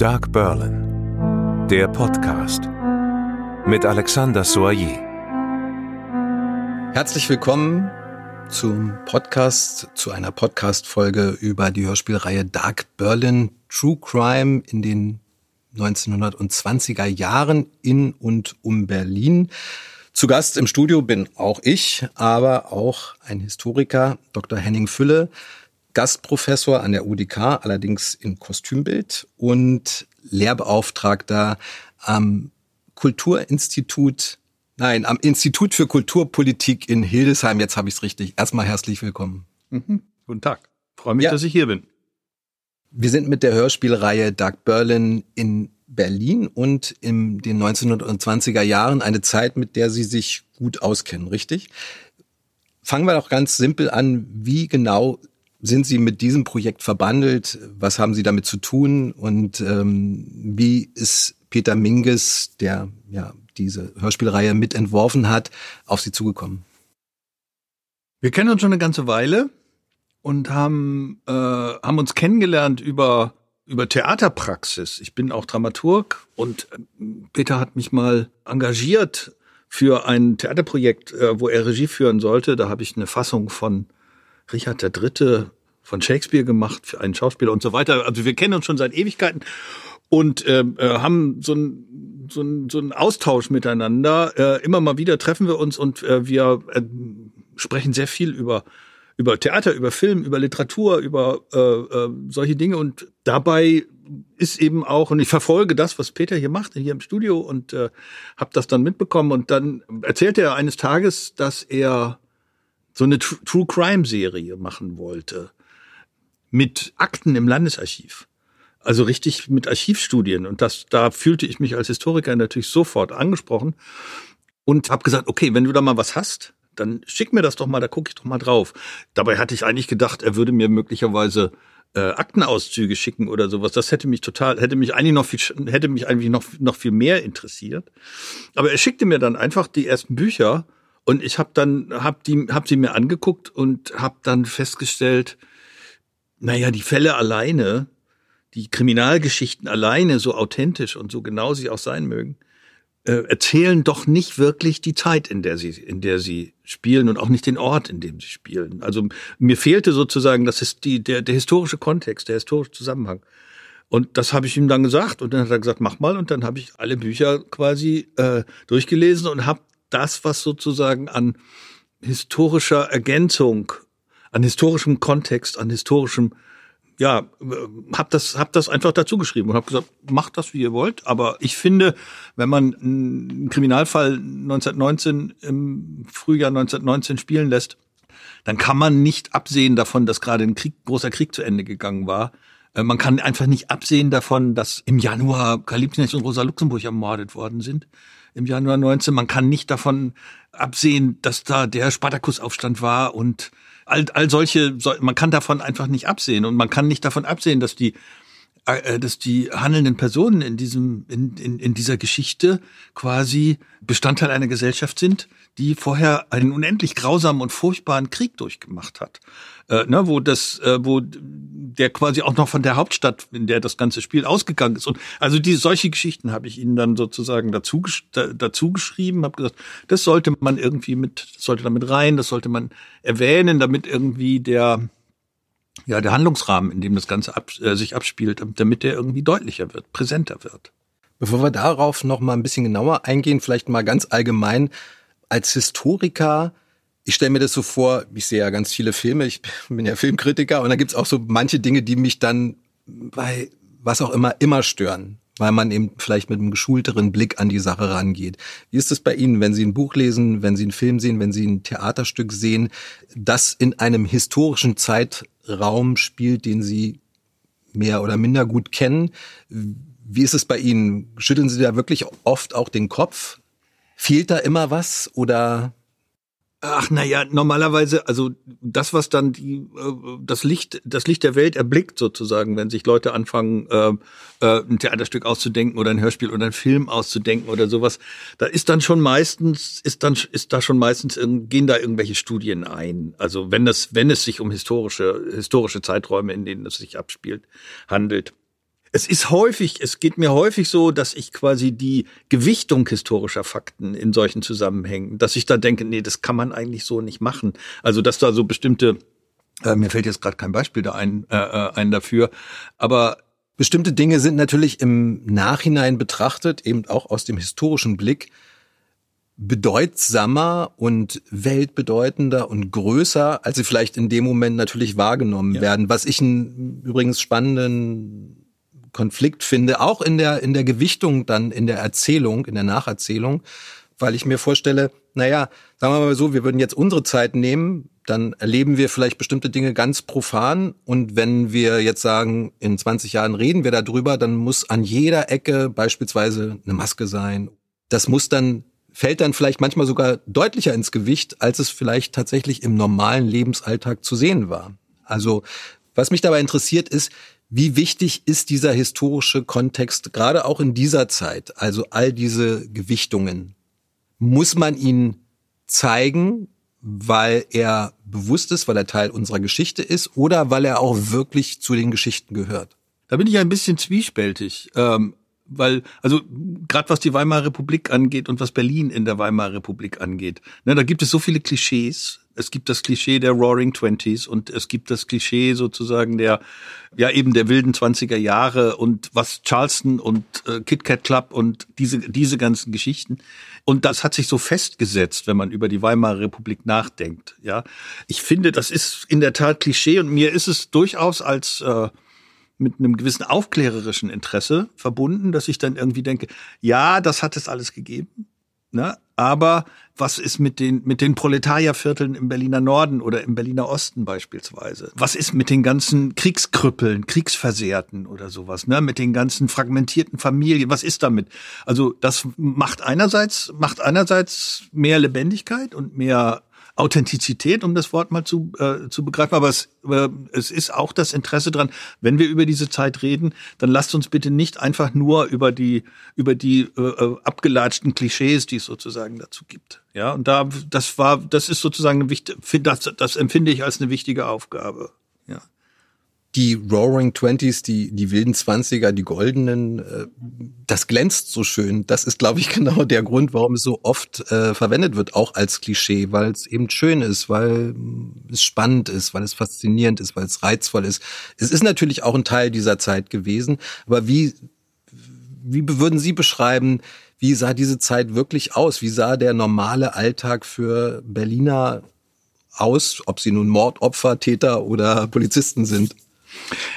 Dark Berlin, der Podcast mit Alexander Soyer. Herzlich willkommen zum Podcast, zu einer Podcast-Folge über die Hörspielreihe Dark Berlin True Crime in den 1920er Jahren in und um Berlin. Zu Gast im Studio bin auch ich, aber auch ein Historiker, Dr. Henning Fülle, Gastprofessor an der UDK, allerdings in Kostümbild und Lehrbeauftragter am Kulturinstitut, nein, am Institut für Kulturpolitik in Hildesheim. Jetzt habe ich es richtig. Erstmal herzlich willkommen. Mhm. Guten Tag. Freue mich, ja. dass ich hier bin. Wir sind mit der Hörspielreihe Dark Berlin in Berlin und in den 1920er Jahren eine Zeit, mit der Sie sich gut auskennen, richtig? Fangen wir doch ganz simpel an. Wie genau sind Sie mit diesem Projekt verbandelt? Was haben Sie damit zu tun? Und ähm, wie ist Peter Minges, der ja diese Hörspielreihe mitentworfen hat, auf Sie zugekommen? Wir kennen uns schon eine ganze Weile und haben, äh, haben uns kennengelernt über, über Theaterpraxis. Ich bin auch Dramaturg und äh, Peter hat mich mal engagiert für ein Theaterprojekt, äh, wo er Regie führen sollte. Da habe ich eine Fassung von Richard III. von Shakespeare gemacht für einen Schauspieler und so weiter. Also wir kennen uns schon seit Ewigkeiten und äh, äh haben so ein so ein so ein Austausch miteinander. Äh, immer mal wieder treffen wir uns und äh, wir äh, sprechen sehr viel über über Theater, über Film, über Literatur, über äh, äh, solche Dinge. Und dabei ist eben auch, und ich verfolge das, was Peter hier macht, hier im Studio und äh, habe das dann mitbekommen. Und dann erzählte er eines Tages, dass er so eine True Crime Serie machen wollte mit Akten im Landesarchiv. Also richtig mit Archivstudien. Und das, da fühlte ich mich als Historiker natürlich sofort angesprochen und habe gesagt, okay, wenn du da mal was hast, dann schick mir das doch mal, da gucke ich doch mal drauf. Dabei hatte ich eigentlich gedacht, er würde mir möglicherweise äh, Aktenauszüge schicken oder sowas. Das hätte mich total, hätte mich eigentlich noch viel, hätte mich eigentlich noch noch viel mehr interessiert. Aber er schickte mir dann einfach die ersten Bücher und ich habe dann hab die hab sie mir angeguckt und habe dann festgestellt, naja, die Fälle alleine, die Kriminalgeschichten alleine, so authentisch und so genau sie auch sein mögen, äh, erzählen doch nicht wirklich die Zeit, in der sie, in der sie spielen und auch nicht den Ort, in dem sie spielen. Also mir fehlte sozusagen, das ist die, der, der historische Kontext, der historische Zusammenhang. Und das habe ich ihm dann gesagt und dann hat er gesagt, mach mal und dann habe ich alle Bücher quasi äh, durchgelesen und habe das, was sozusagen an historischer Ergänzung, an historischem Kontext, an historischem ja, hab das, hab das einfach dazu geschrieben und hab gesagt, macht das, wie ihr wollt. Aber ich finde, wenn man einen Kriminalfall 1919 im Frühjahr 1919 spielen lässt, dann kann man nicht absehen davon, dass gerade ein Krieg, großer Krieg zu Ende gegangen war. Äh, man kann einfach nicht absehen davon, dass im Januar Karl und Rosa Luxemburg ermordet worden sind. Im Januar 19. Man kann nicht davon absehen, dass da der Spartakusaufstand war und all, all solche, man kann davon einfach nicht absehen und man kann nicht davon absehen, dass die äh, dass die handelnden Personen in diesem in, in, in dieser Geschichte quasi Bestandteil einer Gesellschaft sind, die vorher einen unendlich grausamen und furchtbaren Krieg durchgemacht hat, äh, ne, wo das, äh, wo der quasi auch noch von der Hauptstadt, in der das ganze Spiel ausgegangen ist. Und also die solche Geschichten habe ich ihnen dann sozusagen dazu dazu geschrieben, habe gesagt, das sollte man irgendwie mit, das sollte damit rein, das sollte man erwähnen, damit irgendwie der ja der Handlungsrahmen, in dem das Ganze ab, äh, sich abspielt, damit der irgendwie deutlicher wird, präsenter wird. Bevor wir darauf noch mal ein bisschen genauer eingehen, vielleicht mal ganz allgemein als Historiker, ich stelle mir das so vor, ich sehe ja ganz viele Filme, ich bin ja Filmkritiker und da gibt's auch so manche Dinge, die mich dann bei was auch immer immer stören, weil man eben vielleicht mit einem geschulteren Blick an die Sache rangeht. Wie ist es bei Ihnen, wenn Sie ein Buch lesen, wenn Sie einen Film sehen, wenn Sie ein Theaterstück sehen, das in einem historischen Zeitraum spielt, den Sie mehr oder minder gut kennen? Wie ist es bei Ihnen? Schütteln Sie da wirklich oft auch den Kopf? Fehlt da immer was oder? Ach na ja, normalerweise, also das, was dann die, äh, das Licht, das Licht der Welt erblickt sozusagen, wenn sich Leute anfangen, äh, äh, ein Theaterstück auszudenken oder ein Hörspiel oder ein Film auszudenken oder sowas, da ist dann schon meistens, ist dann, ist da schon meistens, gehen da irgendwelche Studien ein. Also wenn das, wenn es sich um historische, historische Zeiträume, in denen es sich abspielt, handelt. Es ist häufig, es geht mir häufig so, dass ich quasi die Gewichtung historischer Fakten in solchen Zusammenhängen, dass ich da denke, nee, das kann man eigentlich so nicht machen. Also, dass da so bestimmte, äh, mir fällt jetzt gerade kein Beispiel da ein, äh, äh ein dafür, aber bestimmte Dinge sind natürlich im Nachhinein betrachtet, eben auch aus dem historischen Blick, bedeutsamer und weltbedeutender und größer, als sie vielleicht in dem Moment natürlich wahrgenommen ja. werden. Was ich einen übrigens spannenden Konflikt finde, auch in der, in der Gewichtung dann in der Erzählung, in der Nacherzählung, weil ich mir vorstelle, naja, sagen wir mal so, wir würden jetzt unsere Zeit nehmen, dann erleben wir vielleicht bestimmte Dinge ganz profan und wenn wir jetzt sagen, in 20 Jahren reden wir darüber, dann muss an jeder Ecke beispielsweise eine Maske sein. Das muss dann fällt dann vielleicht manchmal sogar deutlicher ins Gewicht, als es vielleicht tatsächlich im normalen Lebensalltag zu sehen war. Also was mich dabei interessiert ist, wie wichtig ist dieser historische Kontext gerade auch in dieser Zeit? Also all diese Gewichtungen. Muss man ihn zeigen, weil er bewusst ist, weil er Teil unserer Geschichte ist oder weil er auch wirklich zu den Geschichten gehört? Da bin ich ein bisschen zwiespältig. Ähm, weil, also gerade was die Weimarer Republik angeht und was Berlin in der Weimarer Republik angeht, ne, da gibt es so viele Klischees. Es gibt das Klischee der Roaring Twenties und es gibt das Klischee sozusagen der, ja eben der wilden Zwanziger Jahre und was Charleston und äh, Kit Kat Club und diese, diese ganzen Geschichten. Und das hat sich so festgesetzt, wenn man über die Weimarer Republik nachdenkt. Ja, ich finde, das ist in der Tat Klischee und mir ist es durchaus als äh, mit einem gewissen aufklärerischen Interesse verbunden, dass ich dann irgendwie denke, ja, das hat es alles gegeben, ne? aber was ist mit den, mit den Proletariervierteln im Berliner Norden oder im Berliner Osten beispielsweise? Was ist mit den ganzen Kriegskrüppeln, Kriegsversehrten oder sowas, ne? Mit den ganzen fragmentierten Familien? Was ist damit? Also, das macht einerseits, macht einerseits mehr Lebendigkeit und mehr Authentizität, um das Wort mal zu, äh, zu begreifen. Aber es, äh, es ist auch das Interesse dran, wenn wir über diese Zeit reden, dann lasst uns bitte nicht einfach nur über die, über die äh, äh abgelatschten Klischees, die es sozusagen dazu gibt. Ja, und da, das war, das ist sozusagen eine wichtige, das, das empfinde ich als eine wichtige Aufgabe. Ja die Roaring Twenties, die, die wilden Zwanziger, die goldenen, äh, das glänzt so schön. Das ist, glaube ich, genau der Grund, warum es so oft äh, verwendet wird, auch als Klischee, weil es eben schön ist, weil es spannend ist, weil es faszinierend ist, weil es reizvoll ist. Es ist natürlich auch ein Teil dieser Zeit gewesen, aber wie, wie würden Sie beschreiben, wie sah diese Zeit wirklich aus? Wie sah der normale Alltag für Berliner aus, ob sie nun Mordopfer, Täter oder Polizisten sind?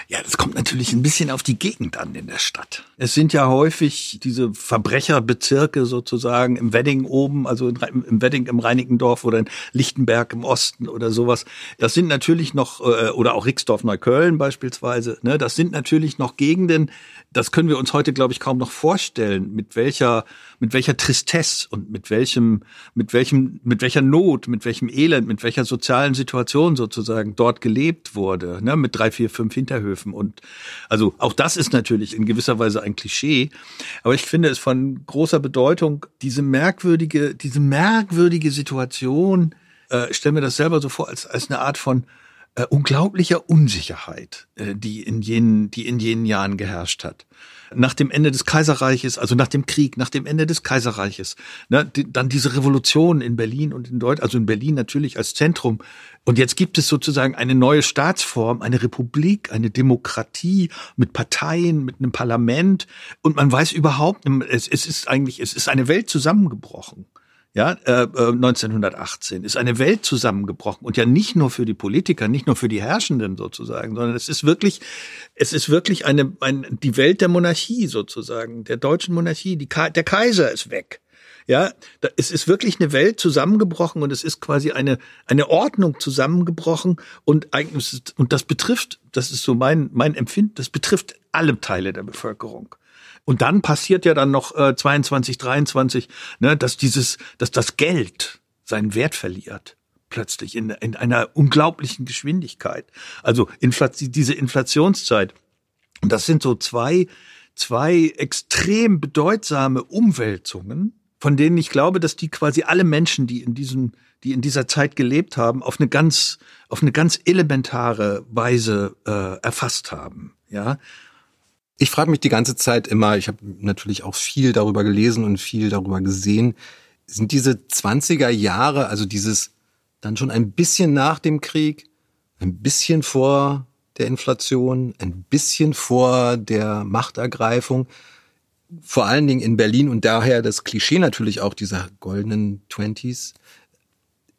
Ja, das kommt natürlich ein bisschen auf die Gegend an in der Stadt. Es sind ja häufig diese Verbrecherbezirke sozusagen im Wedding oben, also im Wedding im Reinickendorf oder in Lichtenberg im Osten oder sowas. Das sind natürlich noch, äh, oder auch Rixdorf Neukölln beispielsweise, ne, das sind natürlich noch Gegenden, das können wir uns heute, glaube ich, kaum noch vorstellen, mit welcher, mit welcher Tristesse und mit welchem, mit welchem, mit welcher Not, mit welchem Elend, mit welcher sozialen Situation sozusagen dort gelebt wurde, ne, mit drei, vier, fünf Hinterhöfen. Und also auch das ist natürlich in gewisser Weise ein Klischee, aber ich finde es von großer Bedeutung, diese merkwürdige, diese merkwürdige Situation, äh, ich stelle mir das selber so vor als als eine Art von äh, unglaublicher Unsicherheit, äh, die in jenen, die in jenen Jahren geherrscht hat. Nach dem Ende des Kaiserreiches, also nach dem Krieg, nach dem Ende des Kaiserreiches, ne, die, dann diese Revolution in Berlin und in Deutschland, also in Berlin natürlich als Zentrum. Und jetzt gibt es sozusagen eine neue Staatsform, eine Republik, eine Demokratie mit Parteien, mit einem Parlament. Und man weiß überhaupt, es, es ist eigentlich, es ist eine Welt zusammengebrochen ja, äh, 1918 äh, ist eine Welt zusammengebrochen und ja nicht nur für die Politiker, nicht nur für die Herrschenden sozusagen, sondern es ist wirklich, es ist wirklich eine, ein, die Welt der Monarchie sozusagen, der deutschen Monarchie. Die, der Kaiser ist weg. Ja, da, es ist wirklich eine Welt zusammengebrochen und es ist quasi eine eine Ordnung zusammengebrochen und eigentlich und das betrifft, das ist so mein mein Empfinden, das betrifft alle Teile der Bevölkerung. Und dann passiert ja dann noch äh, 22, 23, ne, dass dieses, dass das Geld seinen Wert verliert plötzlich in, in einer unglaublichen Geschwindigkeit. Also Inflation, diese Inflationszeit. Und das sind so zwei, zwei extrem bedeutsame Umwälzungen, von denen ich glaube, dass die quasi alle Menschen, die in diesem, die in dieser Zeit gelebt haben, auf eine ganz, auf eine ganz elementare Weise äh, erfasst haben. Ja, Ich frage mich die ganze Zeit immer, ich habe natürlich auch viel darüber gelesen und viel darüber gesehen, sind diese 20er Jahre, also dieses dann schon ein bisschen nach dem Krieg, ein bisschen vor der Inflation, ein bisschen vor der Machtergreifung, vor allen Dingen in Berlin und daher das Klischee natürlich auch dieser goldenen Twenties.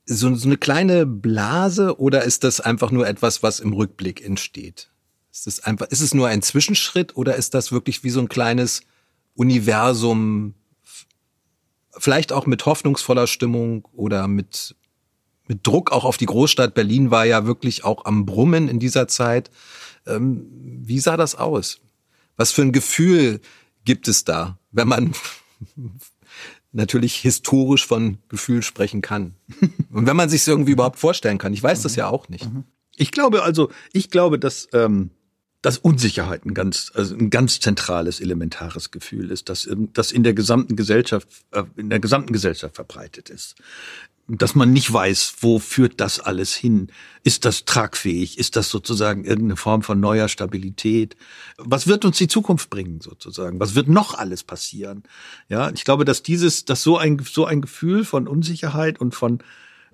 So, so eine kleine Blase oder ist das einfach nur etwas, was im Rückblick entsteht? Ist es einfach, ist es nur ein Zwischenschritt oder ist das wirklich wie so ein kleines Universum, vielleicht auch mit hoffnungsvoller Stimmung oder mit, mit Druck auch auf die Großstadt? Berlin war ja wirklich auch am Brummen in dieser Zeit. Ähm, wie sah das aus? Was für ein Gefühl gibt es da, wenn man natürlich historisch von Gefühl sprechen kann? Und wenn man sich es irgendwie überhaupt vorstellen kann. Ich weiß das ja auch nicht. Ich glaube also, ich glaube, dass ähm, dass Unsicherheit ein ganz, also ein ganz zentrales, elementares Gefühl ist, dass, das in der gesamten Gesellschaft, äh, in der gesamten Gesellschaft verbreitet ist. Dass man nicht weiß, wo führt das alles hin? Ist das tragfähig? Ist das sozusagen irgendeine Form von neuer Stabilität? Was wird uns die Zukunft bringen, sozusagen? Was wird noch alles passieren? Ja, ich glaube, dass dieses, dass so ein, so ein Gefühl von Unsicherheit und von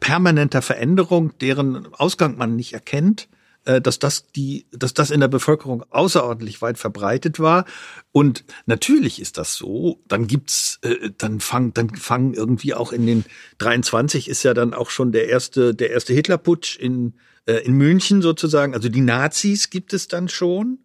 permanenter Veränderung, deren Ausgang man nicht erkennt, dass das die, dass das in der Bevölkerung außerordentlich weit verbreitet war. Und natürlich ist das so. Dann gibt's, äh, dann fangen, dann fangen irgendwie auch in den 23 ist ja dann auch schon der erste, der erste Hitlerputsch in äh, in München sozusagen. Also die Nazis gibt es dann schon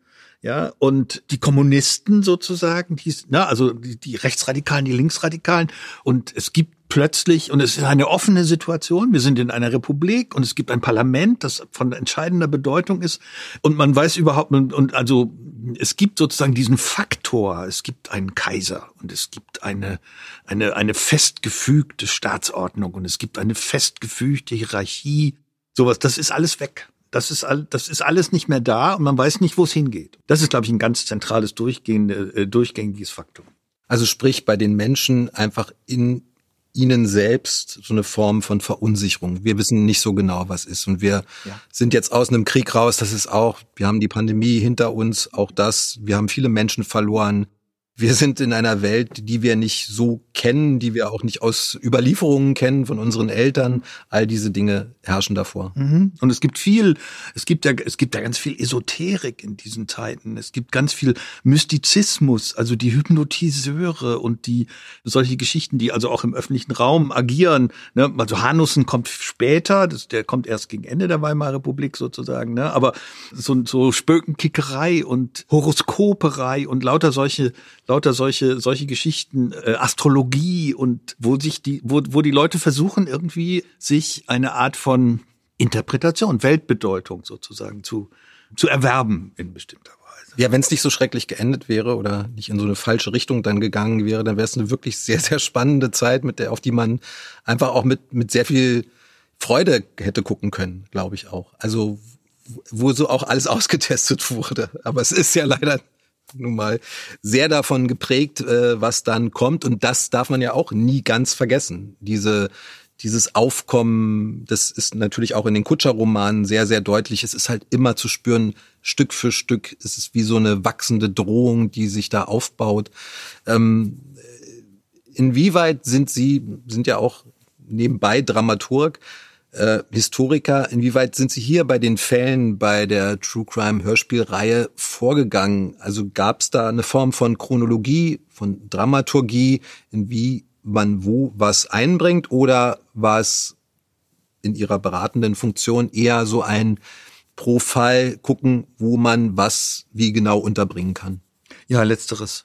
ja, und die Kommunisten sozusagen, die, na, also die, die Rechtsradikalen, die Linksradikalen, und es gibt plötzlich, und es ist eine offene Situation, wir sind in einer Republik und es gibt ein Parlament, das von entscheidender Bedeutung ist, und man weiß überhaupt, und, also es gibt sozusagen diesen Faktor, es gibt einen Kaiser und es gibt eine, eine, eine festgefügte Staatsordnung und es gibt eine festgefügte Hierarchie, sowas, das ist alles weg. Das ist, all, das ist alles nicht mehr da und man weiß nicht, wo es hingeht. Das ist, glaube ich, ein ganz zentrales durchgehende, äh, durchgängiges Faktor. Also sprich bei den Menschen einfach in ihnen selbst so eine Form von Verunsicherung. Wir wissen nicht so genau, was ist. Und wir ja. sind jetzt aus einem Krieg raus. Das ist auch, wir haben die Pandemie hinter uns, auch das. Wir haben viele Menschen verloren wir sind in einer Welt, die wir nicht so kennen, die wir auch nicht aus Überlieferungen kennen von unseren Eltern. All diese Dinge herrschen davor. Mhm. Und es gibt viel, es gibt ja, es gibt ja ganz viel Esoterik in diesen Zeiten. Es gibt ganz viel Mystizismus, also die Hypnotiseure und die solche Geschichten, die also auch im öffentlichen Raum agieren. Ne? Also Hanussen kommt später, das, der kommt erst gegen Ende der Weimarer Republik sozusagen. Ne? Aber so, so Spökenkickerei und Horoskoperei und lauter solche lauter solche solche Geschichten, äh, Astrologie und wo sich die wo wo die Leute versuchen irgendwie sich eine Art von Interpretation, Weltbedeutung sozusagen zu zu erwerben in bestimmter Weise. Ja, wenn es nicht so schrecklich geendet wäre oder nicht in so eine falsche Richtung dann gegangen wäre, dann wäre es eine wirklich sehr sehr spannende Zeit, mit der auf die man einfach auch mit mit sehr viel Freude hätte gucken können, glaube ich auch. Also wo so auch alles ausgetestet wurde. Aber es ist ja leider nun mal sehr davon geprägt, äh, was dann kommt. Und das darf man ja auch nie ganz vergessen. Diese, dieses Aufkommen, das ist natürlich auch in den Kutscher-Romanen sehr, sehr deutlich. Es ist halt immer zu spüren, Stück für Stück. Es ist wie so eine wachsende Drohung, die sich da aufbaut. Ähm, inwieweit sind Sie, sind ja auch nebenbei Dramaturg, äh, Historiker, inwieweit sind Sie hier bei den Fällen bei der True Crime Hörspielreihe vorgegangen? Also gab es da eine Form von Chronologie, von Dramaturgie, in wie man wo was einbringt oder war es in Ihrer beratenden Funktion eher so ein pro gucken, wo man was wie genau unterbringen kann? Ja, letzteres.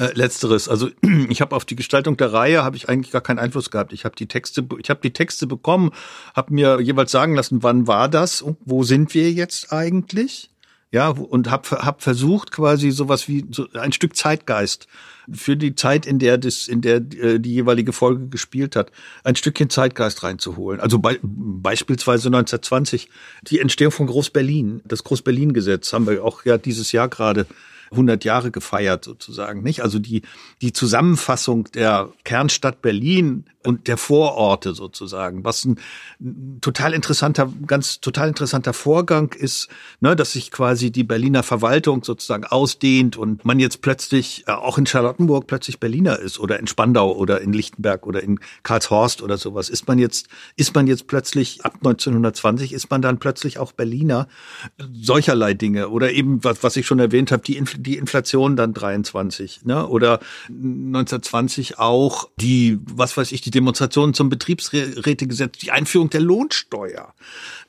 Äh, letzteres. Also ich habe auf die Gestaltung der Reihe habe ich eigentlich gar keinen Einfluss gehabt. Ich habe die Texte, ich habe die Texte bekommen, habe mir jeweils sagen lassen, wann war das und wo sind wir jetzt eigentlich? Ja, und habe hab versucht quasi sowas wie so ein Stück Zeitgeist für die Zeit, in der das, in der äh, die jeweilige Folge gespielt hat, ein Stückchen Zeitgeist reinzuholen. Also be beispielsweise 1920 die Entstehung von Groß-Berlin, das Groß-Berlin-Gesetz haben wir auch ja dieses Jahr gerade 100 Jahre gefeiert sozusagen, nicht? Also die, die Zusammenfassung der Kernstadt Berlin und der Vororte sozusagen, was ein, total interessanter, ganz total interessanter Vorgang ist, ne, dass sich quasi die Berliner Verwaltung sozusagen ausdehnt und man jetzt plötzlich äh, auch in Charlottenburg plötzlich Berliner ist oder in Spandau oder in Lichtenberg oder in Karlshorst oder sowas. Ist man jetzt, ist man jetzt plötzlich ab 1920 ist man dann plötzlich auch Berliner. Solcherlei Dinge oder eben was, was ich schon erwähnt habe, die, Infl die Inflation dann 23, ne, oder 1920 auch die, was weiß ich, die Demonstrationen zum Betriebsrätegesetz, die Einführung der Lohnsteuer.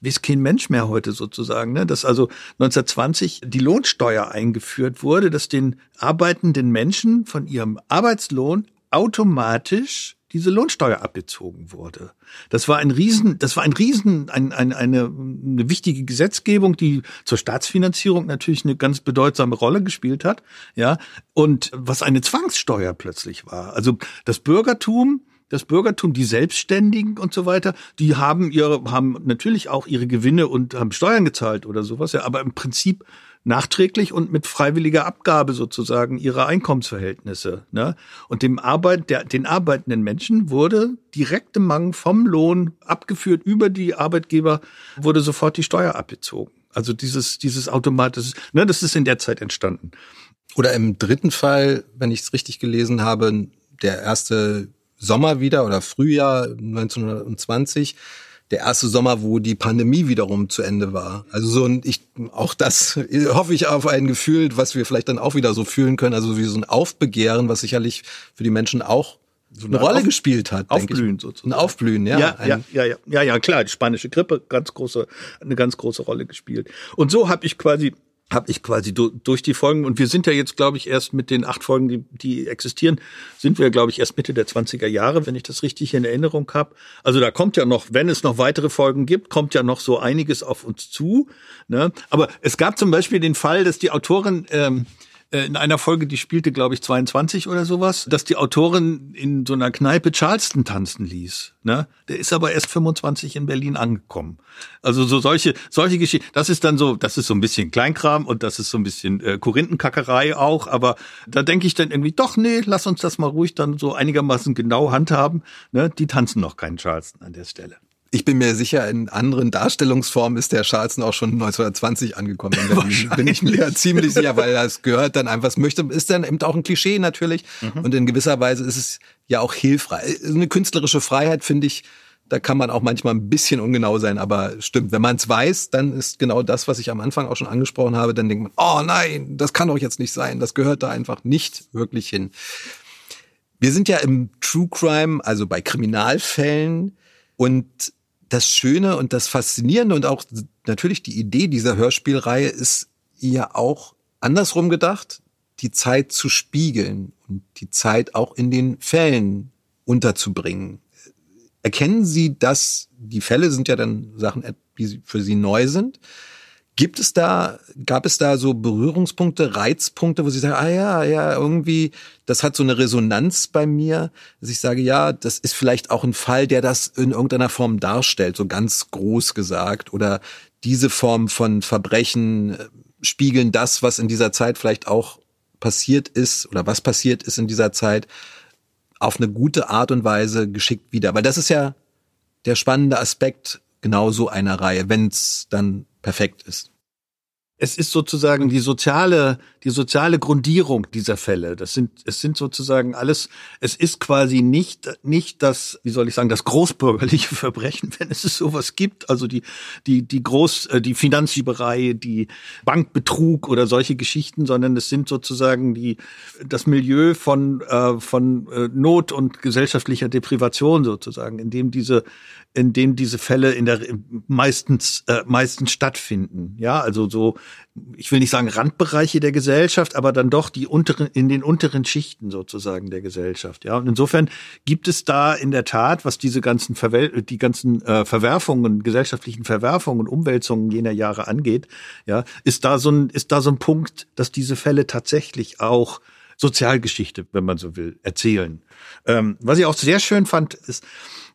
Weiß kein Mensch mehr heute sozusagen, ne? dass also 1920 die Lohnsteuer eingeführt wurde, dass den arbeitenden Menschen von ihrem Arbeitslohn automatisch diese Lohnsteuer abgezogen wurde. Das war ein Riesen, das war ein Riesen, ein, ein, eine, eine wichtige Gesetzgebung, die zur Staatsfinanzierung natürlich eine ganz bedeutsame Rolle gespielt hat, ja, und was eine Zwangssteuer plötzlich war. Also das Bürgertum das Bürgertum, die Selbstständigen und so weiter, die haben ihre, haben natürlich auch ihre Gewinne und haben Steuern gezahlt oder sowas, ja, aber im Prinzip nachträglich und mit freiwilliger Abgabe sozusagen ihrer Einkommensverhältnisse. Ne? Und dem Arbeit, der, den arbeitenden Menschen wurde direkt im Mangel vom Lohn abgeführt über die Arbeitgeber, wurde sofort die Steuer abgezogen. Also dieses, dieses automatische, ne, das ist in der Zeit entstanden. Oder im dritten Fall, wenn ich es richtig gelesen habe, der erste Sommer wieder oder Frühjahr 1920 der erste Sommer, wo die Pandemie wiederum zu Ende war. Also so ein, ich, auch das hoffe ich auf ein Gefühl, was wir vielleicht dann auch wieder so fühlen können, also wie so ein Aufbegehren, was sicherlich für die Menschen auch so eine, eine Rolle Auf, gespielt hat. Aufblühen sozusagen. Ein Aufblühen, ja. Ja, ja, ja, ja, ja, ja, klar. Die spanische Grippe ganz große, eine ganz große Rolle gespielt. Und so habe ich quasi habe ich quasi durch die Folgen und wir sind ja jetzt glaube ich erst mit den acht Folgen, die, die existieren, sind wir glaube ich erst Mitte der 20er Jahre, wenn ich das richtig in Erinnerung habe. Also da kommt ja noch, wenn es noch weitere Folgen gibt, kommt ja noch so einiges auf uns zu. Ne? Aber es gab zum Beispiel den Fall, dass die Autorin ähm, äh, in einer Folge, die spielte, glaube ich, 22 oder sowas, dass die Autorin in so einer Kneipe Charleston tanzen ließ. Ne? Der ist aber erst 25 in Berlin angekommen. Also so solche, solche Geschichten, das ist dann so, das ist so ein bisschen Kleinkram und das ist so ein bisschen äh, Korinthenkackerei auch, aber da denke ich dann irgendwie, doch, nee, lass uns das mal ruhig dann so einigermaßen genau handhaben. Ne? Die tanzen noch keinen Charleston an der Stelle. Ich bin mir sicher, in anderen Darstellungsformen ist der Charleston auch schon 1920 angekommen. bin ich mir ziemlich sicher, weil das gehört dann einfach, es möchte, ist dann eben auch ein Klischee natürlich. Mhm. Und in gewisser Weise ist es ja auch hilfreich. Eine künstlerische Freiheit finde ich, da kann man auch manchmal ein bisschen ungenau sein, aber stimmt. Wenn man es weiß, dann ist genau das, was ich am Anfang auch schon angesprochen habe, dann denkt man, oh nein, das kann doch jetzt nicht sein. Das gehört da einfach nicht wirklich hin. Wir sind ja im True Crime, also bei Kriminalfällen und das Schöne und das Faszinierende und auch natürlich die Idee dieser Hörspielreihe ist ja auch andersrum gedacht, die Zeit zu spiegeln und die Zeit auch in den Fällen unterzubringen. Erkennen Sie, dass die Fälle sind ja dann Sachen, die für Sie neu sind, Gibt es da, gab es da so Berührungspunkte, Reizpunkte, wo Sie sagen, ah ja, ja, irgendwie, das hat so eine Resonanz bei mir, dass ich sage, ja, das ist vielleicht auch ein Fall, der das in irgendeiner Form darstellt, so ganz groß gesagt, oder diese Form von Verbrechen äh, spiegeln das, was in dieser Zeit vielleicht auch passiert ist oder was passiert ist in dieser Zeit auf eine gute Art und Weise geschickt wieder. Weil das ist ja der spannende Aspekt genau so einer Reihe, wenn es dann perfekt ist es ist sozusagen die soziale, die soziale Grundierung dieser Fälle. Das sind, es sind sozusagen alles, es ist quasi nicht, nicht das, wie soll ich sagen, das großbürgerliche Verbrechen, wenn es sowas gibt. Also die, die, die Groß, äh, die Finanzschieberei, die Bankbetrug oder solche Geschichten, sondern es sind sozusagen die, das Milieu von, äh, von äh, Not und gesellschaftlicher Deprivation sozusagen, in dem diese, in dem diese Fälle in der meistens äh, meistens stattfinden. Ja, also so ich will nicht sagen Randbereiche der Gesellschaft, aber dann doch die unteren in den unteren Schichten sozusagen der Gesellschaft. Ja, und insofern gibt es da in der Tat, was diese ganzen Verwel die ganzen äh, Verwerfungen, gesellschaftlichen Verwerfungen und Umwälzungen jener Jahre angeht, ja, ist da so ein ist da so ein Punkt, dass diese Fälle tatsächlich auch Sozialgeschichte, wenn man so will, erzählen. Ähm, was ich auch sehr schön fand, ist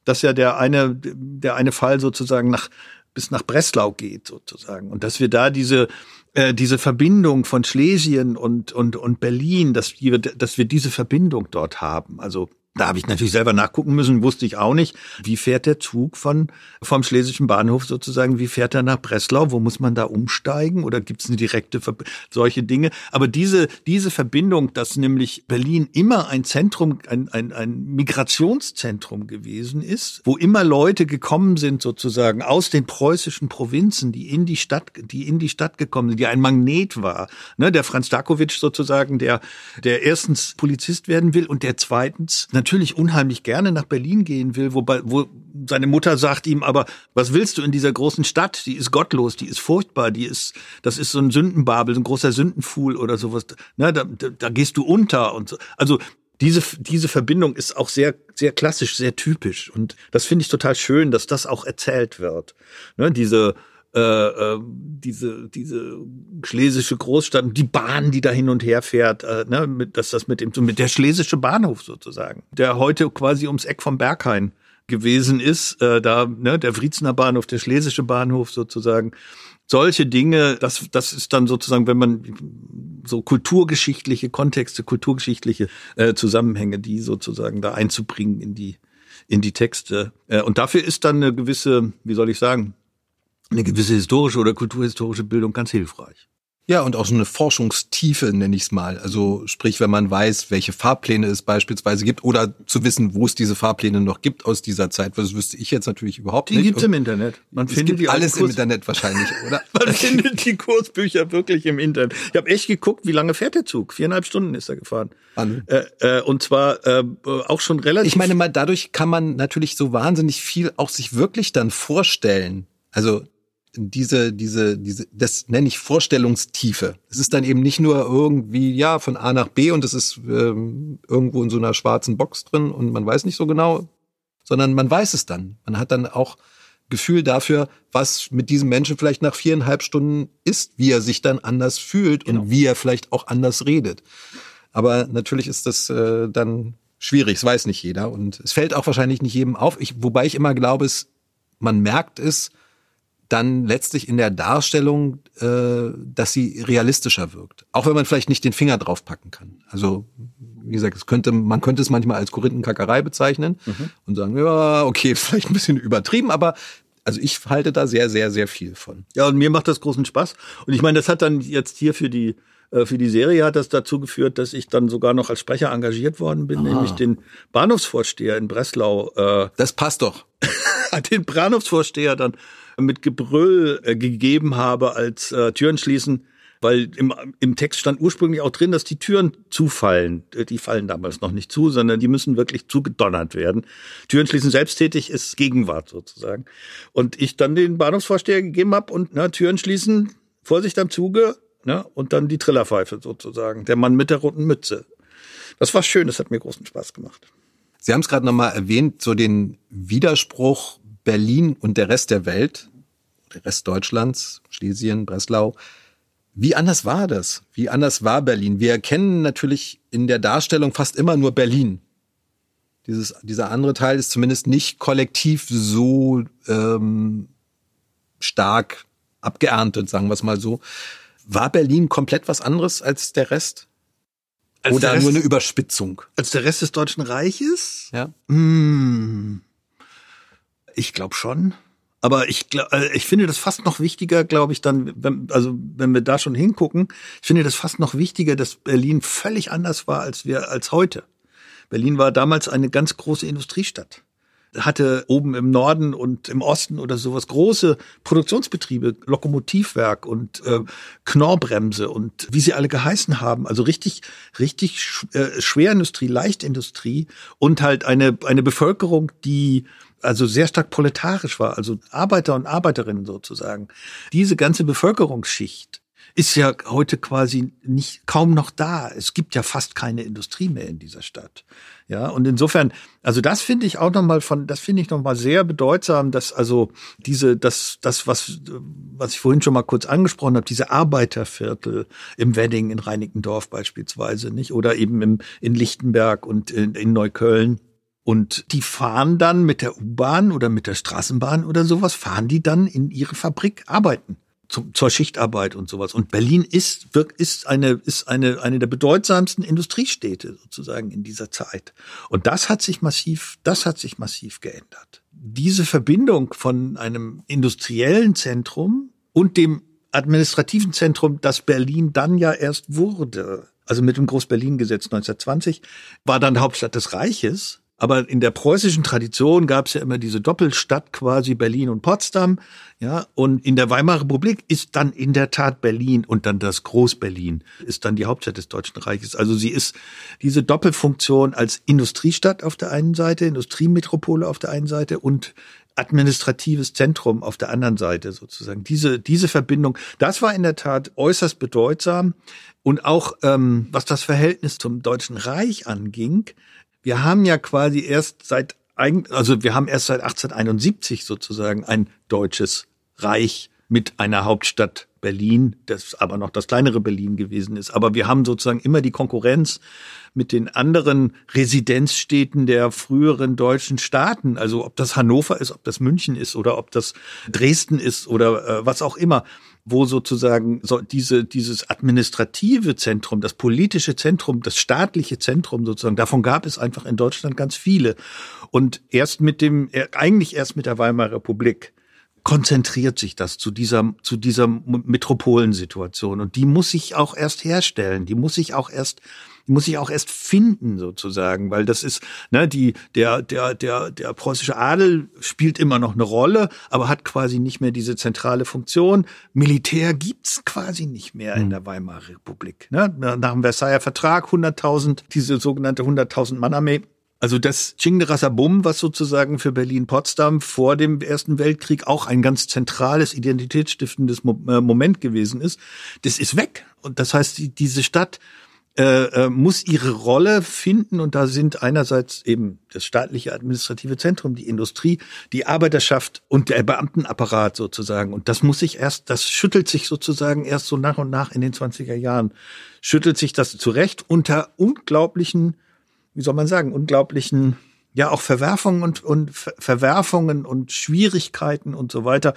dass ja der eine, der eine Fall sozusagen nach bis nach Breslau geht sozusagen und dass wir da diese äh, diese Verbindung von Schlesien und und und Berlin, dass wir dass wir diese Verbindung dort haben. Also da habe ich natürlich selber nachgucken müssen, wusste ich auch nicht. Wie fährt der Zug von vom Schlesischen Bahnhof sozusagen? Wie fährt er nach Breslau? Wo muss man da umsteigen? Oder gibt es eine direkte Ver solche Dinge? Aber diese diese Verbindung, dass nämlich Berlin immer ein Zentrum, ein, ein, ein Migrationszentrum gewesen ist, wo immer Leute gekommen sind sozusagen aus den preußischen Provinzen, die in die Stadt, die in die Stadt gekommen sind, die ein Magnet war. Ne, der Franz Dakowitsch sozusagen, der der erstens Polizist werden will und der zweitens natürlich unheimlich gerne nach Berlin gehen will, wobei, wo seine Mutter sagt ihm, aber was willst du in dieser großen Stadt? Die ist gottlos, die ist furchtbar, die ist, das ist so ein Sündenbabel, so ein großer Sündenfuhl oder sowas. Na, da, da, da gehst du unter und so. Also diese, diese Verbindung ist auch sehr, sehr klassisch, sehr typisch. Und das finde ich total schön, dass das auch erzählt wird. Ne, diese, äh, äh, diese diese schlesische Großstadt, die Bahn, die da hin und her fährt, äh, ne, mit, dass das mit dem mit der schlesische Bahnhof sozusagen, der heute quasi ums Eck vom Berghain gewesen ist, äh, da ne, der Wriezener Bahnhof, der schlesische Bahnhof sozusagen. Solche Dinge, das, das ist dann sozusagen, wenn man so kulturgeschichtliche Kontexte, kulturgeschichtliche äh, Zusammenhänge, die sozusagen da einzubringen in die in die Texte. Äh, und dafür ist dann eine gewisse, wie soll ich sagen, eine gewisse historische oder kulturhistorische Bildung ganz hilfreich. Ja, und auch so eine Forschungstiefe, nenne ich es mal. Also sprich, wenn man weiß, welche Fahrpläne es beispielsweise gibt oder zu wissen, wo es diese Fahrpläne noch gibt aus dieser Zeit, das wüsste ich jetzt natürlich überhaupt die nicht. Die gibt's im Internet. Man findet die alles im Internet wahrscheinlich, oder? man findet die Kursbücher wirklich im Internet. Ich habe echt geguckt, wie lange fährt der Zug? Viereinhalb Stunden ist er gefahren. Äh, äh, und zwar äh, auch schon relativ. Ich meine mal, dadurch kann man natürlich so wahnsinnig viel auch sich wirklich dann vorstellen. Also diese, diese, diese, das nenne ich Vorstellungstiefe. Es ist dann eben nicht nur irgendwie, ja, von A nach B und es ist ähm, irgendwo in so einer schwarzen Box drin und man weiß nicht so genau, sondern man weiß es dann. Man hat dann auch Gefühl dafür, was mit diesem Menschen vielleicht nach viereinhalb Stunden ist, wie er sich dann anders fühlt genau. und wie er vielleicht auch anders redet. Aber natürlich ist das äh, dann schwierig, es weiß nicht jeder und es fällt auch wahrscheinlich nicht jedem auf. Ich, wobei ich immer glaube, es, man merkt es, dann letztlich in der Darstellung, äh, dass sie realistischer wirkt. Auch wenn man vielleicht nicht den Finger drauf packen kann. Also, wie gesagt, es könnte, man könnte es manchmal als Korinthenkackerei bezeichnen mhm. und sagen, ja, okay, vielleicht ein bisschen übertrieben, aber also ich halte da sehr, sehr, sehr viel von. Ja, und mir macht das großen Spaß. Und ich meine, das hat dann jetzt hier für die äh, für die Serie hat das dazu geführt, dass ich dann sogar noch als Sprecher engagiert worden bin, Aha. nämlich den Bahnhofsvorsteher in Breslau. Äh, das passt doch. den Bahnhofsvorsteher dann mit Gebrüll äh, gegeben habe als äh, Türen schließen, weil im, im Text stand ursprünglich auch drin, dass die Türen zufallen. Äh, die fallen damals noch nicht zu, sondern die müssen wirklich zugedonnert werden. Türen schließen selbsttätig ist Gegenwart sozusagen. Und ich dann den Bahnhofsvorsteher gegeben habe und na, Türen schließen, Vorsicht am Zuge, ne, und dann die Trillerpfeife sozusagen. Der Mann mit der roten Mütze. Das war schön, das hat mir großen Spaß gemacht. Sie haben es gerade nochmal erwähnt, so den Widerspruch Berlin und der Rest der Welt, der Rest Deutschlands, Schlesien, Breslau, wie anders war das? Wie anders war Berlin? Wir erkennen natürlich in der Darstellung fast immer nur Berlin. Dieses, dieser andere Teil ist zumindest nicht kollektiv so ähm, stark abgeerntet, sagen wir es mal so. War Berlin komplett was anderes als der Rest? Als Oder Rest, nur eine Überspitzung? Als der Rest des Deutschen Reiches? Ja. Mmh. Ich glaube schon. Aber ich, äh, ich finde das fast noch wichtiger, glaube ich, dann, wenn, also wenn wir da schon hingucken, ich finde das fast noch wichtiger, dass Berlin völlig anders war als wir als heute. Berlin war damals eine ganz große Industriestadt hatte oben im Norden und im Osten oder sowas große Produktionsbetriebe, Lokomotivwerk und äh, Knorrbremse und wie sie alle geheißen haben. Also richtig, richtig äh, Schwerindustrie, Leichtindustrie und halt eine, eine Bevölkerung, die also sehr stark proletarisch war, also Arbeiter und Arbeiterinnen sozusagen. Diese ganze Bevölkerungsschicht ist ja heute quasi nicht kaum noch da. Es gibt ja fast keine Industrie mehr in dieser Stadt. Ja, und insofern, also das finde ich auch nochmal von, das finde ich nochmal sehr bedeutsam, dass also diese, das, das, was, was ich vorhin schon mal kurz angesprochen habe, diese Arbeiterviertel im Wedding in Reinickendorf beispielsweise, nicht? Oder eben im, in Lichtenberg und in, in Neukölln Und die fahren dann mit der U-Bahn oder mit der Straßenbahn oder sowas, fahren die dann in ihre Fabrik arbeiten zum, zur Schichtarbeit und sowas. Und Berlin ist, ist eine, ist eine, eine der bedeutsamsten Industriestädte sozusagen in dieser Zeit. Und das hat sich massiv, das hat sich massiv geändert. Diese Verbindung von einem industriellen Zentrum und dem administrativen Zentrum, das Berlin dann ja erst wurde, also mit dem Groß-Berlin-Gesetz 1920, war dann Hauptstadt des Reiches aber in der preußischen Tradition gab es ja immer diese Doppelstadt quasi Berlin und Potsdam. Ja, und in der Weimarer Republik ist dann in der Tat Berlin und dann das Groß-Berlin ist dann die Hauptstadt des Deutschen Reiches. Also sie ist diese Doppelfunktion als Industriestadt auf der einen Seite, Industriemetropole auf der einen Seite und administratives Zentrum auf der anderen Seite sozusagen. Diese, diese Verbindung, das war in der Tat äußerst bedeutsam. Und auch ähm, was das Verhältnis zum Deutschen Reich anging, wir haben ja quasi erst seit also wir haben erst seit 1871 sozusagen ein deutsches Reich mit einer Hauptstadt Berlin, das aber noch das kleinere Berlin gewesen ist. Aber wir haben sozusagen immer die Konkurrenz mit den anderen Residenzstädten der früheren deutschen Staaten. Also ob das Hannover ist, ob das München ist oder ob das Dresden ist oder äh, was auch immer wo sozusagen so diese, dieses administrative Zentrum, das politische Zentrum, das staatliche Zentrum sozusagen, davon gab es einfach in Deutschland ganz viele. Und erst mit dem, eigentlich erst mit der Weimarer Republik konzentriert sich das zu dieser, zu dieser Metropolensituation. Und die muss sich auch erst herstellen. Die muss sich auch erst muss ich auch erst finden sozusagen, weil das ist, ne, die, der, der, der, der preußische Adel spielt immer noch eine Rolle, aber hat quasi nicht mehr diese zentrale Funktion. Militär gibt's quasi nicht mehr in hm. der Weimarer Republik. Ne? Nach dem Versailler Vertrag 100.000, diese sogenannte 100.000 Mann Armee. Also das Chingde-Rasabum, was sozusagen für Berlin-Potsdam vor dem Ersten Weltkrieg auch ein ganz zentrales, identitätsstiftendes äh, Moment gewesen ist, das ist weg. Und das heißt, diese Stadt äh, äh, muss ihre Rolle finden und da sind einerseits eben das staatliche administrative Zentrum, die Industrie, die Arbeiterschaft und der Beamtenapparat sozusagen. Und das muss sich erst, das schüttelt sich sozusagen erst so nach und nach in den 20er Jahren, schüttelt sich das zurecht unter unglaublichen, wie soll man sagen, unglaublichen ja auch Verwerfungen und, und Verwerfungen und Schwierigkeiten und so weiter.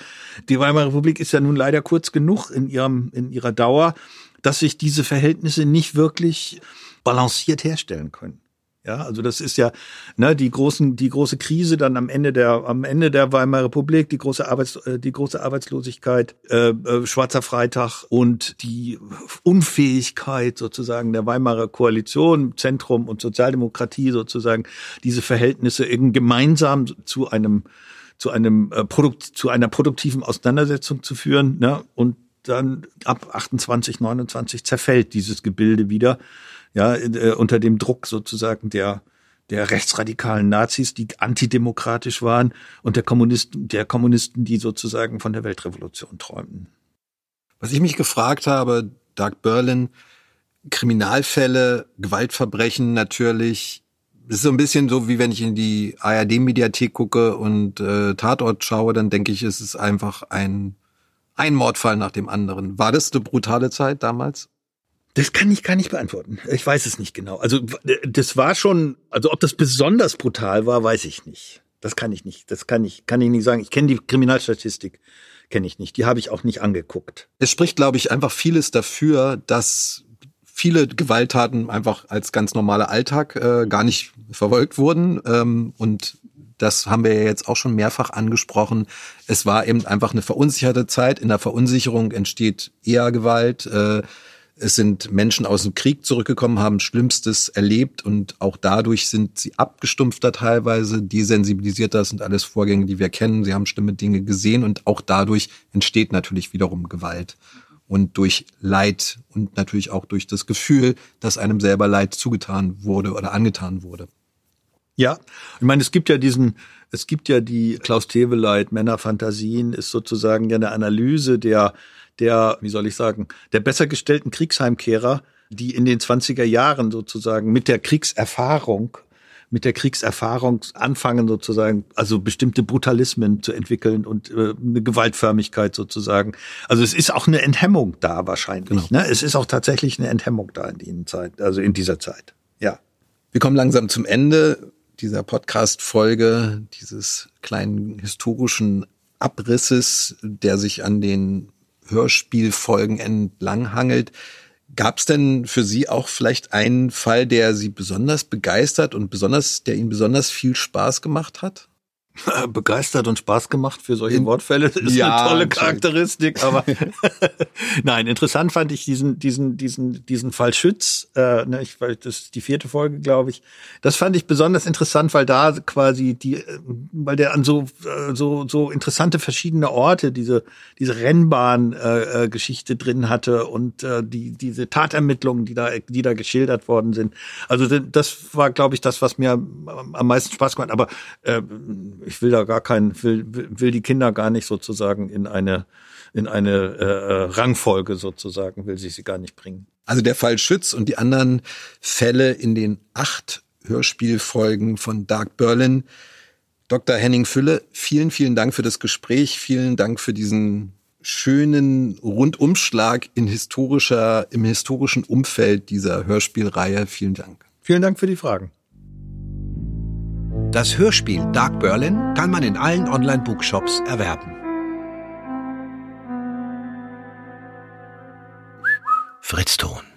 Die Weimarer Republik ist ja nun leider kurz genug in ihrem in ihrer Dauer dass sich diese Verhältnisse nicht wirklich balanciert herstellen können. Ja, also das ist ja ne, die großen, die große Krise dann am Ende der am Ende der Weimarer Republik, die große Arbeits, äh, die große Arbeitslosigkeit, äh, äh, Schwarzer Freitag und die Unfähigkeit sozusagen der Weimarer Koalition, Zentrum und Sozialdemokratie sozusagen diese Verhältnisse eben gemeinsam zu einem zu einem äh, Produkt zu einer produktiven Auseinandersetzung zu führen. Ne? Und dann ab 28, 29 zerfällt dieses Gebilde wieder, ja, äh, unter dem Druck sozusagen der, der rechtsradikalen Nazis, die antidemokratisch waren und der Kommunisten, der Kommunisten, die sozusagen von der Weltrevolution träumten. Was ich mich gefragt habe, Doug Berlin, Kriminalfälle, Gewaltverbrechen natürlich, ist so ein bisschen so, wie wenn ich in die ARD-Mediathek gucke und äh, Tatort schaue, dann denke ich, es ist einfach ein ein Mordfall nach dem anderen. War das eine brutale Zeit damals? Das kann ich gar nicht beantworten. Ich weiß es nicht genau. Also das war schon, also ob das besonders brutal war, weiß ich nicht. Das kann ich nicht. Das kann ich, kann ich nicht sagen. Ich kenne die Kriminalstatistik, kenne ich nicht. Die habe ich auch nicht angeguckt. Es spricht, glaube ich, einfach vieles dafür, dass viele Gewalttaten einfach als ganz normaler Alltag äh, gar nicht verfolgt wurden ähm, und das haben wir ja jetzt auch schon mehrfach angesprochen. Es war eben einfach eine verunsicherte Zeit. In der Verunsicherung entsteht eher Gewalt. Äh, es sind Menschen aus dem Krieg zurückgekommen, haben Schlimmstes erlebt und auch dadurch sind sie abgestumpfter teilweise, desensibilisierter. Das sind alles Vorgänge, die wir kennen. Sie haben schlimme Dinge gesehen und auch dadurch entsteht natürlich wiederum Gewalt. Und durch Leid und natürlich auch durch das Gefühl, dass einem selber Leid zugetan wurde oder angetan wurde. Ja, ich meine, es gibt ja diesen, es gibt ja die Klaus Teweleit Männerfantasien, ist sozusagen ja eine Analyse der, der, wie soll ich sagen, der besser gestellten Kriegsheimkehrer, die in den 20er Jahren sozusagen mit der Kriegserfahrung mit der Kriegserfahrung anfangen sozusagen, also bestimmte Brutalismen zu entwickeln und äh, eine Gewaltförmigkeit sozusagen. Also es ist auch eine Enthemmung da wahrscheinlich. Genau. Ne? Es ist auch tatsächlich eine Enthemmung da in dieser Zeit, also in dieser Zeit. Ja. Wir kommen langsam zum Ende dieser Podcast-Folge, dieses kleinen historischen Abrisses, der sich an den Hörspielfolgen entlanghangelt. Gab es denn für Sie auch vielleicht einen Fall, der Sie besonders begeistert und besonders, der Ihnen besonders viel Spaß gemacht hat? begeistert und Spaß gemacht für solche Wortfälle. Das ist ja, eine tolle Charakteristik, aber nein, interessant fand ich diesen, diesen, diesen, diesen Fall Schütz, äh, ne, ich, das ist die vierte Folge, glaube ich. Das fand ich besonders interessant, weil da quasi die, äh, weil der an so, äh, so, so interessante verschiedene Orte diese, diese Rennbahn-Geschichte äh, drin hatte und äh, die, diese Tatermittlungen, die da, die da geschildert worden sind. Also das war, glaube ich, das, was mir am meisten Spaß gemacht. Aber äh, ich will da gar keinen, will, will die Kinder gar nicht sozusagen in eine in eine äh, äh, Rangfolge sozusagen, will sie sie gar nicht bringen. Also der Fall Schütz und die anderen Fälle in den acht Hörspielfolgen von Dark Berlin. Dr. Henning Fülle, vielen, vielen Dank für das Gespräch. Vielen Dank für diesen schönen Rundumschlag in historischer, im historischen Umfeld dieser Hörspielreihe. Vielen Dank. Vielen Dank für die Fragen. Das Hörspiel Dark Berlin kann man in allen Online-Bookshops erwerben. Fritz Ton